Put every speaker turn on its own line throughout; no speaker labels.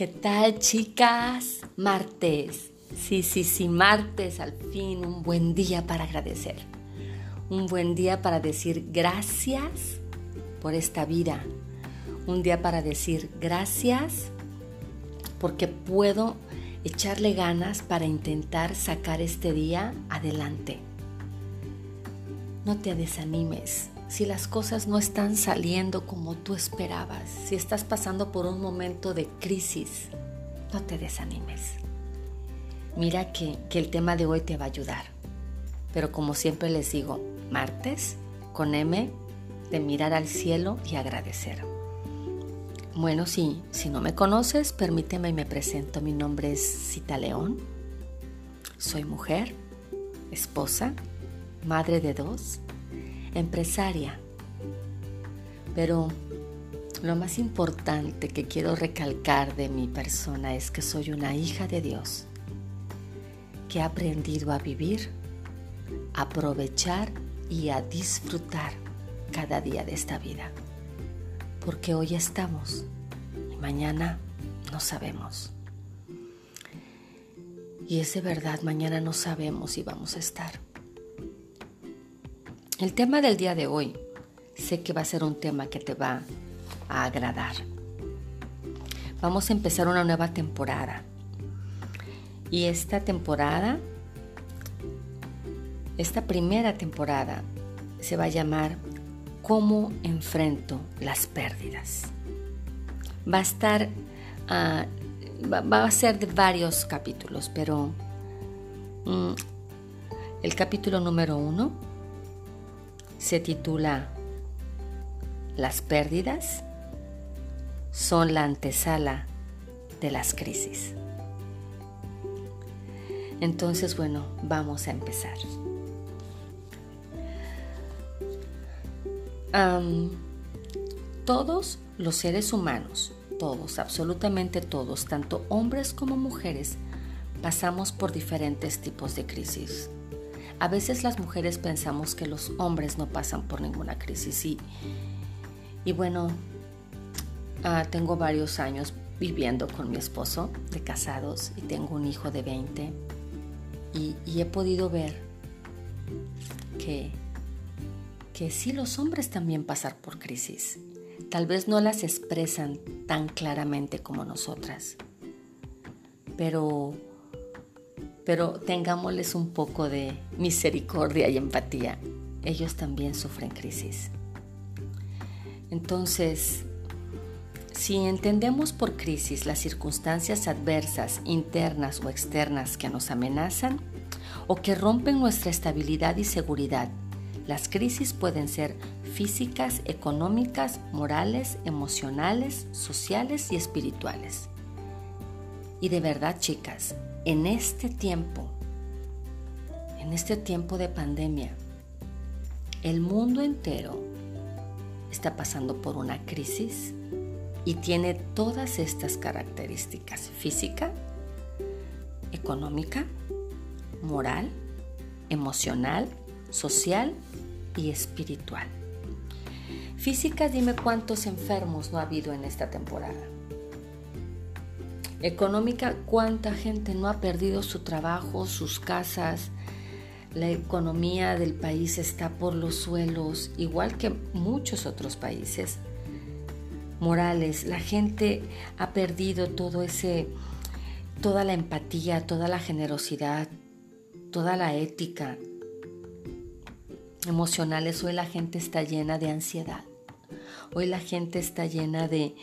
¿Qué tal chicas? Martes. Sí, sí, sí, martes al fin, un buen día para agradecer. Un buen día para decir gracias por esta vida. Un día para decir gracias porque puedo echarle ganas para intentar sacar este día adelante. No te desanimes si las cosas no están saliendo como tú esperabas, si estás pasando por un momento de crisis, no te desanimes. Mira que, que, el tema de hoy te va a ayudar. Pero como siempre les digo, martes con M de mirar al cielo y agradecer. Bueno, sí, si no me conoces, permíteme y me presento. Mi nombre es Cita León. Soy mujer, esposa, madre de dos empresaria. Pero lo más importante que quiero recalcar de mi persona es que soy una hija de Dios, que ha aprendido a vivir, aprovechar y a disfrutar cada día de esta vida. Porque hoy estamos y mañana no sabemos. Y es de verdad, mañana no sabemos si vamos a estar. El tema del día de hoy sé que va a ser un tema que te va a agradar. Vamos a empezar una nueva temporada. Y esta temporada, esta primera temporada, se va a llamar ¿Cómo enfrento las pérdidas? Va a estar, uh, va, a ser de varios capítulos, pero um, el capítulo número uno se titula Las pérdidas son la antesala de las crisis. Entonces, bueno, vamos a empezar. todos los seres humanos, todos, absolutamente todos, tanto hombres como mujeres, pasamos por diferentes tipos de crisis. A veces las mujeres pensamos que los hombres no pasan por ninguna crisis y, bueno, ah, tengo varios años viviendo con mi esposo de casados y tengo un hijo de 20 y, y he podido ver que, que sí los hombres también pasan por crisis. Tal vez no las expresan tan claramente como nosotras, pero pero tengámosles un poco de misericordia y empatía. Ellos también sufren crisis. Entonces, si entendemos por crisis las circunstancias adversas, internas o externas que nos amenazan o que rompen nuestra estabilidad y seguridad, las crisis pueden ser físicas, económicas, morales, emocionales, sociales y espirituales. Y de verdad, chicas, en este tiempo, en este tiempo de pandemia, el mundo entero está pasando por una crisis y tiene todas estas características, física, económica, moral, emocional, social y espiritual. Física, dime cuántos enfermos no ha habido en esta temporada económica, cuánta gente no ha perdido su trabajo, sus casas. La economía del país está por los suelos, igual que muchos otros países. Morales, la gente ha perdido todo ese, toda la empatía, toda la generosidad, toda la ética. Emocionales, hoy la gente está llena de ansiedad. Hoy la gente está llena de,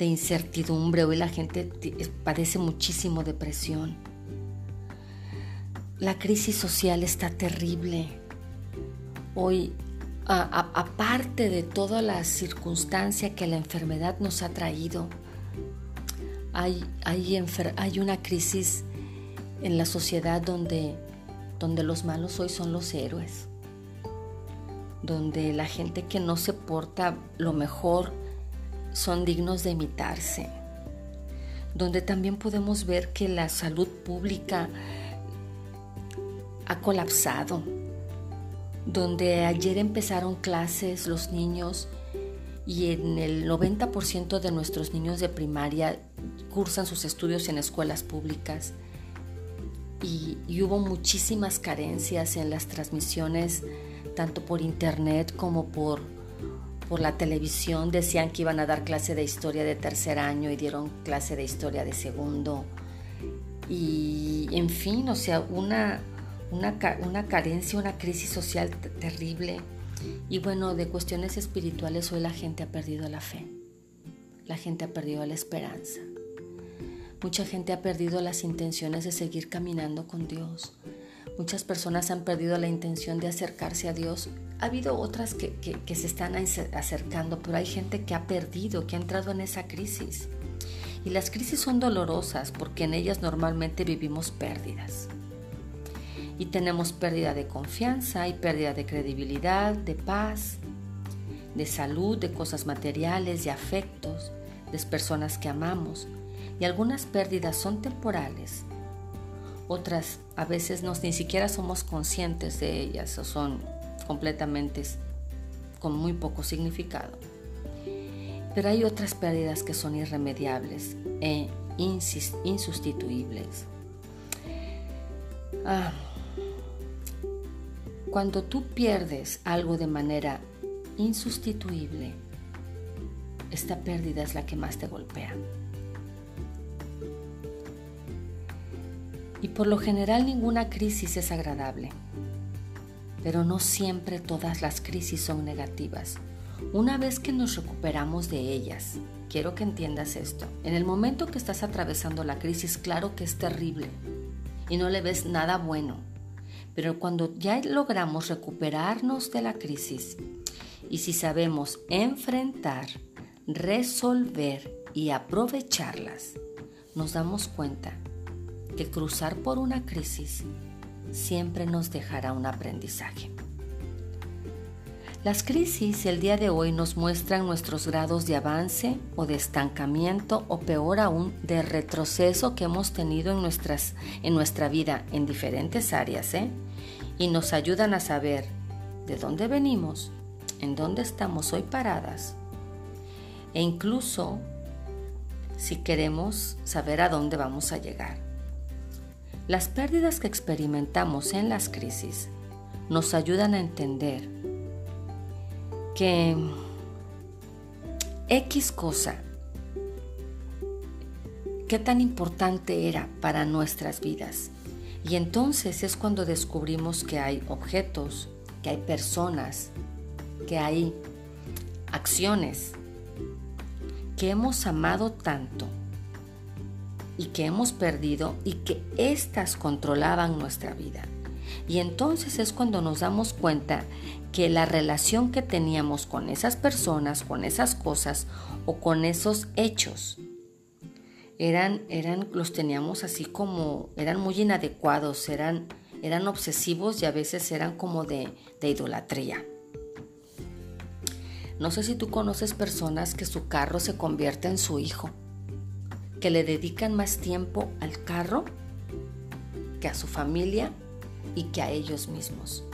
incertidumbre, hoy la gente padece muchísimo depresión. La crisis social está terrible. Hoy, aparte de toda la circunstancia que la enfermedad nos ha traído, hay, una crisis en la sociedad donde los malos hoy son los héroes donde la gente que no se porta lo mejor son dignos de imitarse, donde también podemos ver que la salud pública ha colapsado, donde ayer empezaron clases los niños y en el 90% de nuestros niños de primaria cursan sus estudios en escuelas públicas. Y, hubo muchísimas carencias en las transmisiones, tanto por internet como por, por la televisión. Decían que iban a dar clase de historia de tercer año y dieron clase de historia de segundo. Y en fin, o sea, una, una, una carencia, una crisis social terrible. Y bueno, de cuestiones espirituales hoy la gente ha perdido la fe, la gente ha perdido la esperanza. Mucha gente ha perdido las intenciones de seguir caminando con Dios. Muchas personas han perdido la intención de acercarse a Dios. Ha habido otras que, que, se están acercando, pero hay gente que ha perdido, que ha entrado en esa crisis. Y las crisis son dolorosas porque en ellas normalmente vivimos pérdidas. Y tenemos pérdida de confianza y pérdida de credibilidad, de paz, de salud, de cosas materiales, de afectos, de personas que amamos y algunas pérdidas son temporales, otras a veces nos, ni siquiera somos conscientes de ellas o son completamente con muy poco significado. Pero hay otras pérdidas que son irremediables e insustituibles. Ah, cuando tú pierdes algo de manera insustituible, esta pérdida es la que más te golpea. Y por lo general ninguna crisis es agradable. Pero no siempre todas las crisis son negativas. Una vez que nos recuperamos de ellas, quiero que entiendas esto, en el momento que estás atravesando la crisis, claro que es terrible y no le ves nada bueno, pero cuando ya logramos recuperarnos de la crisis y si sabemos enfrentar, resolver y aprovecharlas, nos damos cuenta que cruzar por una crisis siempre nos dejará un aprendizaje. Las crisis el día de hoy nos muestran nuestros grados de avance o de estancamiento o peor aún de retroceso que hemos tenido en, nuestras, en nuestra vida en diferentes áreas ¿eh? y nos ayudan a saber de dónde venimos, en dónde estamos hoy paradas e incluso si queremos saber a dónde vamos a llegar. Las pérdidas que experimentamos en las crisis nos ayudan a entender que X cosa, qué tan importante era para nuestras vidas. Y entonces es cuando descubrimos que hay objetos, que hay personas, que hay acciones que hemos amado tanto y que hemos perdido y que éstas controlaban nuestra vida. Y entonces es cuando nos damos cuenta que la relación que teníamos con esas personas, con esas cosas o con esos hechos, eran, eran, los teníamos así como, eran muy inadecuados, eran, eran obsesivos y a veces eran como de, de idolatría. No sé si tú conoces personas que su carro se convierte en su hijo que le dedican más tiempo al carro que a su familia y que a ellos mismos.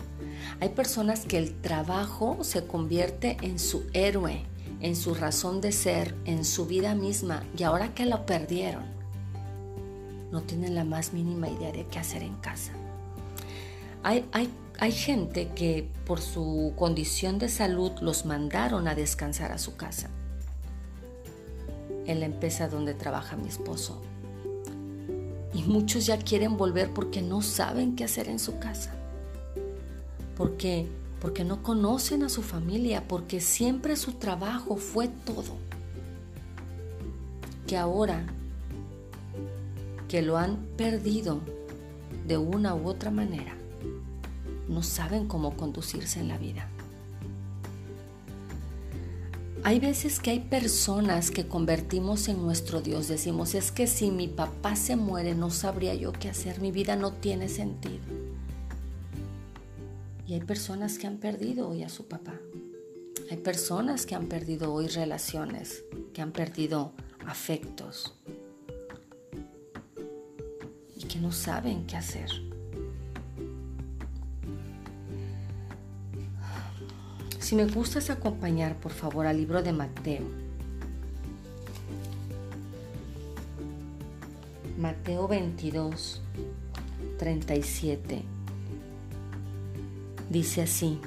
Hay personas que el trabajo se convierte en su héroe, en su razón de ser, en su vida misma y ahora que lo perdieron, no tienen la más mínima idea de qué hacer en casa. Hay, hay, hay gente que por su condición de salud los mandaron a descansar a su casa en la empresa donde trabaja mi esposo. Y muchos ya quieren volver porque no saben qué hacer en su casa. Porque porque no conocen a su familia, porque siempre su trabajo fue todo. Que ahora que lo han perdido de una u otra manera, no saben cómo conducirse en la vida. Hay veces que hay personas que convertimos en nuestro Dios. Decimos, es que si mi papá se muere no sabría yo qué hacer, mi vida no tiene sentido. Y hay personas que han perdido hoy a su papá. Hay personas que han perdido hoy relaciones, que han perdido afectos y que no saben qué hacer. Si me gustas acompañar, por favor, al libro de Mateo. Mateo 22, 37. Dice así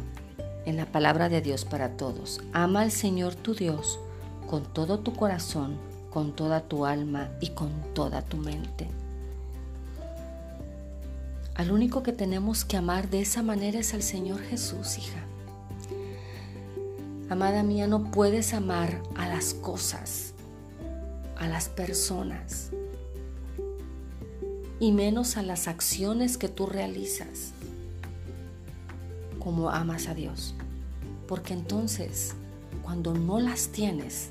en la palabra de Dios para todos. Ama al Señor tu Dios con todo tu corazón, con toda tu alma y con toda tu mente. Al único que tenemos que amar de esa manera es al Señor Jesús, hija. Amada mía, no puedes amar a las cosas, a las personas, y menos a las acciones que tú realizas como amas a Dios. Porque entonces, cuando no las tienes,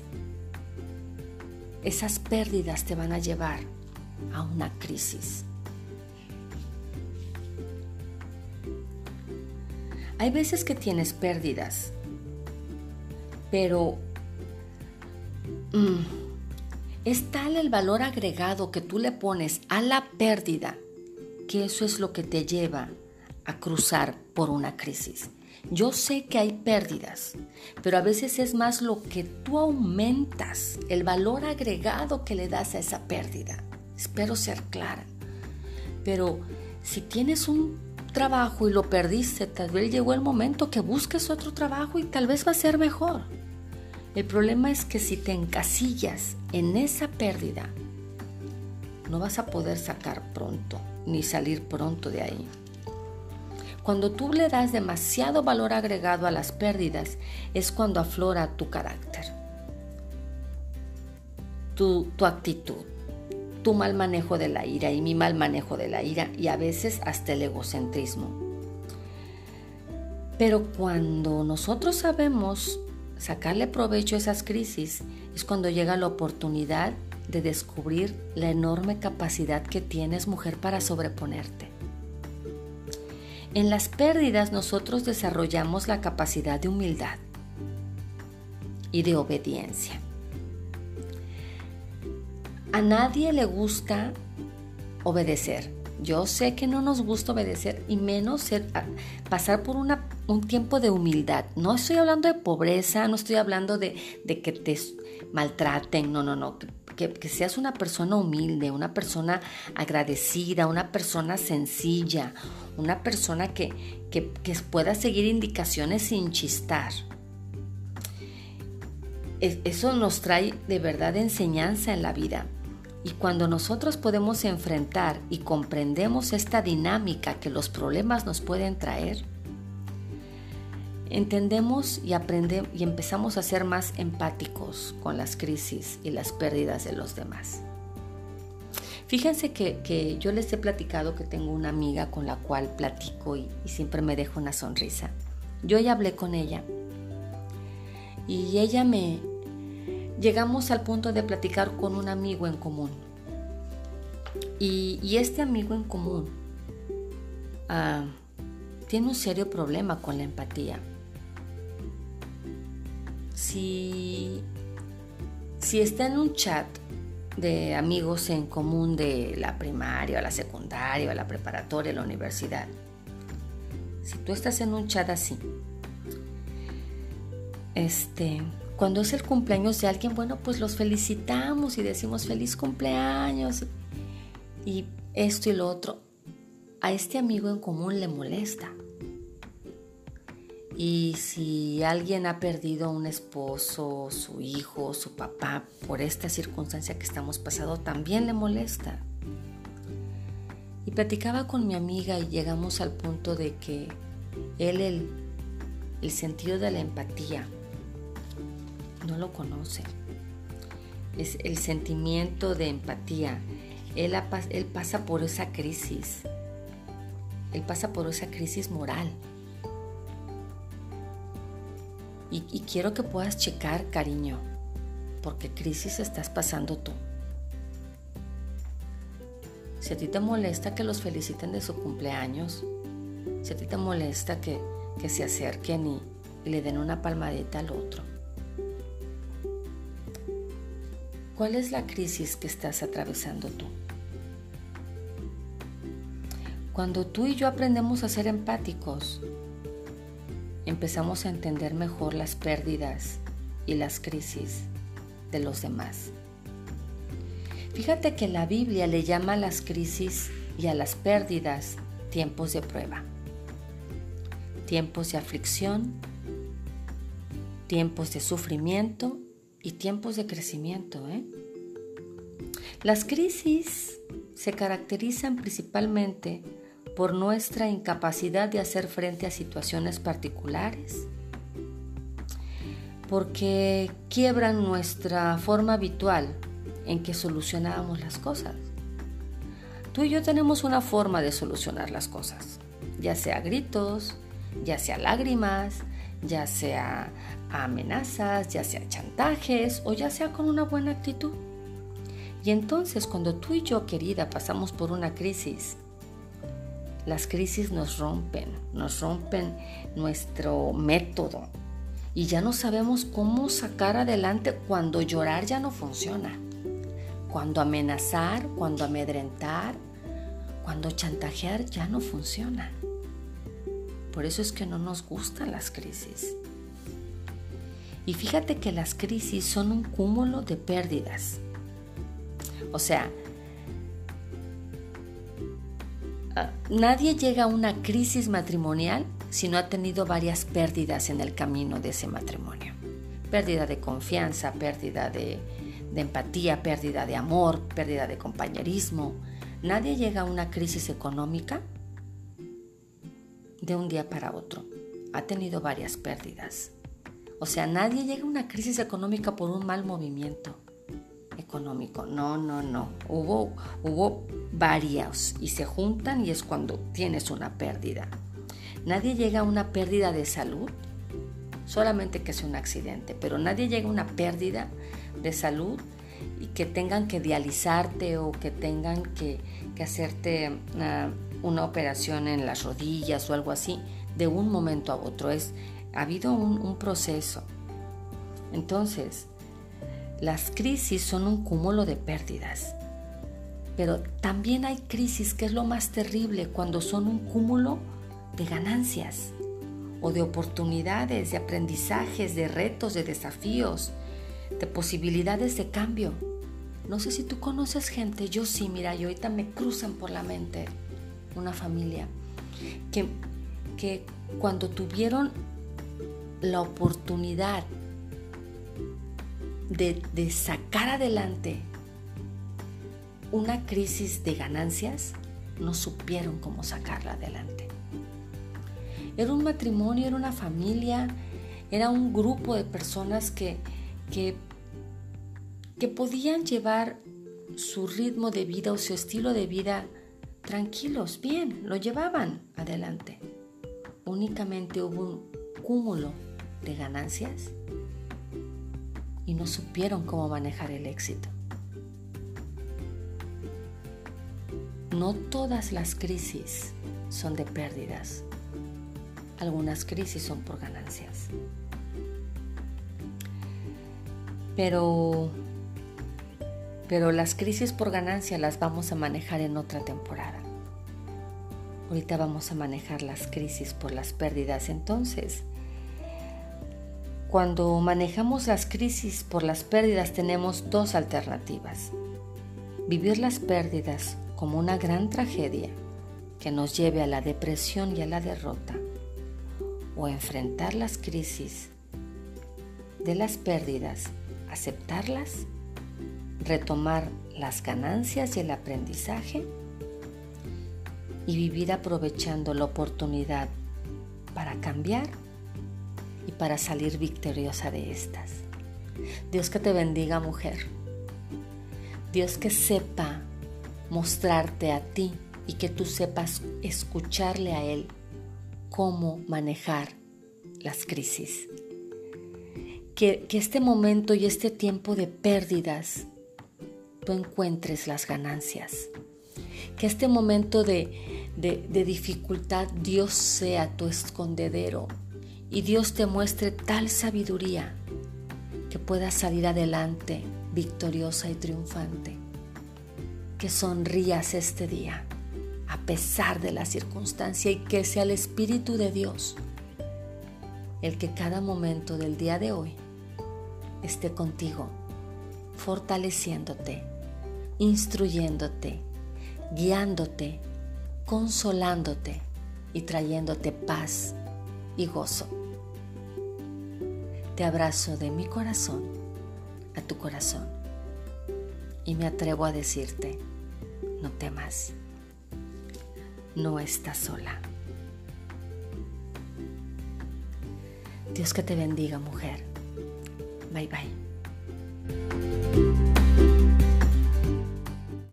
esas pérdidas te van a llevar a una crisis. Hay veces que tienes pérdidas, pero mm, es tal el valor agregado que tú le pones a la pérdida que eso es lo que te lleva a cruzar por una crisis. Yo sé que hay pérdidas, pero a veces es más lo que tú aumentas, el valor agregado que le das a esa pérdida. Espero ser clara. Pero si tienes un trabajo y lo perdiste, tal vez llegó el momento que busques otro trabajo y tal vez va a ser mejor. El problema es que si te encasillas en esa pérdida, no vas a poder sacar pronto ni salir pronto de ahí. Cuando tú le das demasiado valor agregado a las pérdidas, es cuando aflora tu carácter, tu, actitud, tu mal manejo de la ira y mi mal manejo de la ira y a veces hasta el egocentrismo. Pero cuando nosotros sabemos sacarle provecho a esas crisis, es cuando llega la oportunidad de descubrir la enorme capacidad que tienes mujer para sobreponerte. En las pérdidas nosotros desarrollamos la capacidad de humildad y de obediencia. A nadie le gusta obedecer. Yo sé que no nos gusta obedecer y menos pasar por un tiempo de humildad. No estoy hablando de pobreza, no estoy hablando de, de que te maltraten, no, no, no que, seas una persona humilde, una persona agradecida, una persona sencilla, una persona que, que, pueda seguir indicaciones sin chistar. Eso nos trae de verdad enseñanza en la vida. Y cuando nosotros podemos enfrentar y comprendemos esta dinámica que los problemas nos pueden traer, entendemos y aprendemos y empezamos a ser más empáticos con las crisis y las pérdidas de los demás. Fíjense que, yo les he platicado que tengo una amiga con la cual platico y, y siempre me deja una sonrisa. Yo ya hablé con ella y ella me... Llegamos al punto de platicar con un amigo en común. Y, este amigo en común ah, tiene un serio problema con la empatía si, si está en un chat de amigos en común de la primaria, la secundaria, la preparatoria, la universidad, si tú estás en un chat así, este, cuando es el cumpleaños de alguien, bueno, pues los felicitamos y decimos feliz cumpleaños y esto y lo otro. A este amigo en común le molesta. Y si alguien ha perdido un esposo, su hijo, su papá por esta circunstancia que estamos pasando, también le molesta. Y platicaba con mi amiga y llegamos al punto de que él el, el sentido de la empatía no lo conoce. Es el sentimiento de empatía. Él, él pasa por esa crisis. Él pasa por esa crisis moral Y, quiero que puedas checar, cariño, porque crisis estás pasando tú. Si a ti te molesta que los feliciten de su cumpleaños, si a ti te molesta que, se acerquen y, y le den una palmadita al otro, ¿cuál es la crisis que estás atravesando tú? Cuando tú y yo aprendemos a ser empáticos, empezamos a entender mejor las pérdidas y las crisis de los demás. Fíjate que la Biblia le llama a las crisis y a las pérdidas tiempos de prueba, tiempos de aflicción, tiempos de sufrimiento y tiempos de crecimiento. ¿eh? Las crisis se caracterizan principalmente por nuestra incapacidad de hacer frente a situaciones particulares, porque quiebran nuestra forma habitual en que solucionábamos las cosas. Tú y yo tenemos una forma de solucionar las cosas, ya sea gritos, ya sea lágrimas, ya sea amenazas, ya sea chantajes o ya sea con una buena actitud. Y entonces cuando tú y yo, querida, pasamos por una crisis, las crisis nos rompen, nos rompen nuestro método y ya no sabemos cómo sacar adelante cuando llorar ya no funciona cuando amenazar, cuando amedrentar, cuando chantajear ya no funciona. Por eso es que no nos gustan las crisis. Y fíjate que las crisis son un cúmulo de pérdidas. O sea, nadie llega a una crisis matrimonial si no ha tenido varias pérdidas en el camino de ese matrimonio. Pérdida de confianza, pérdida de, empatía, pérdida de amor, pérdida de compañerismo. Nadie llega a una crisis económica de un día para otro. Ha tenido varias pérdidas. O sea, nadie llega a una crisis económica por un mal movimiento económico. No, no, no. Hubo, hubo varios y se juntan y es cuando tienes una pérdida. Nadie llega a una pérdida de salud, solamente que sea un accidente, pero nadie llega a una pérdida de salud y que tengan que dializarte o que tengan que, hacerte una, una, operación en las rodillas o algo así de un momento a otro. Es, ha habido un, un proceso. Entonces, las crisis son un cúmulo de pérdidas. Pero también hay crisis que es lo más terrible cuando son un cúmulo de ganancias o de oportunidades, de aprendizajes, de retos, de desafíos, de posibilidades de cambio. No sé si tú conoces gente, yo sí, mira, y ahorita me cruzan por la mente una familia que, que cuando tuvieron la oportunidad de, sacar adelante una crisis de ganancias, no supieron cómo sacarla adelante. Era un matrimonio, era una familia, era un grupo de personas que, que, que podían llevar su ritmo de vida o su estilo de vida tranquilos, bien, lo llevaban adelante. Únicamente hubo un cúmulo de ganancias y no supieron cómo manejar el éxito. No todas las crisis son de pérdidas, algunas crisis son por ganancias. Pero, pero las crisis por ganancia las vamos a manejar en otra temporada. Ahorita vamos a manejar las crisis por las pérdidas. Entonces, cuando manejamos las crisis por las pérdidas tenemos dos alternativas. Vivir las pérdidas como una gran tragedia que nos lleve a la depresión y a la derrota. O enfrentar las crisis de las pérdidas aceptarlas, retomar las ganancias y el aprendizaje y vivir aprovechando la oportunidad para cambiar y para salir victoriosa de estas. Dios que te bendiga mujer. Dios que sepa mostrarte a ti y que tú sepas escucharle a Él cómo manejar las crisis que, este momento y este tiempo de pérdidas tú encuentres las ganancias. Que este momento de, de, dificultad Dios sea tu escondedero y Dios te muestre tal sabiduría que puedas salir adelante victoriosa y triunfante. Que sonrías este día a pesar de la circunstancia y que sea el Espíritu de Dios el que cada momento del día de hoy esté contigo, fortaleciéndote, instruyéndote, guiándote, consolándote y trayéndote paz y gozo. Te abrazo de mi corazón a tu corazón y me atrevo a decirte, no temas, no estás sola. Dios que te bendiga, mujer. Bye bye.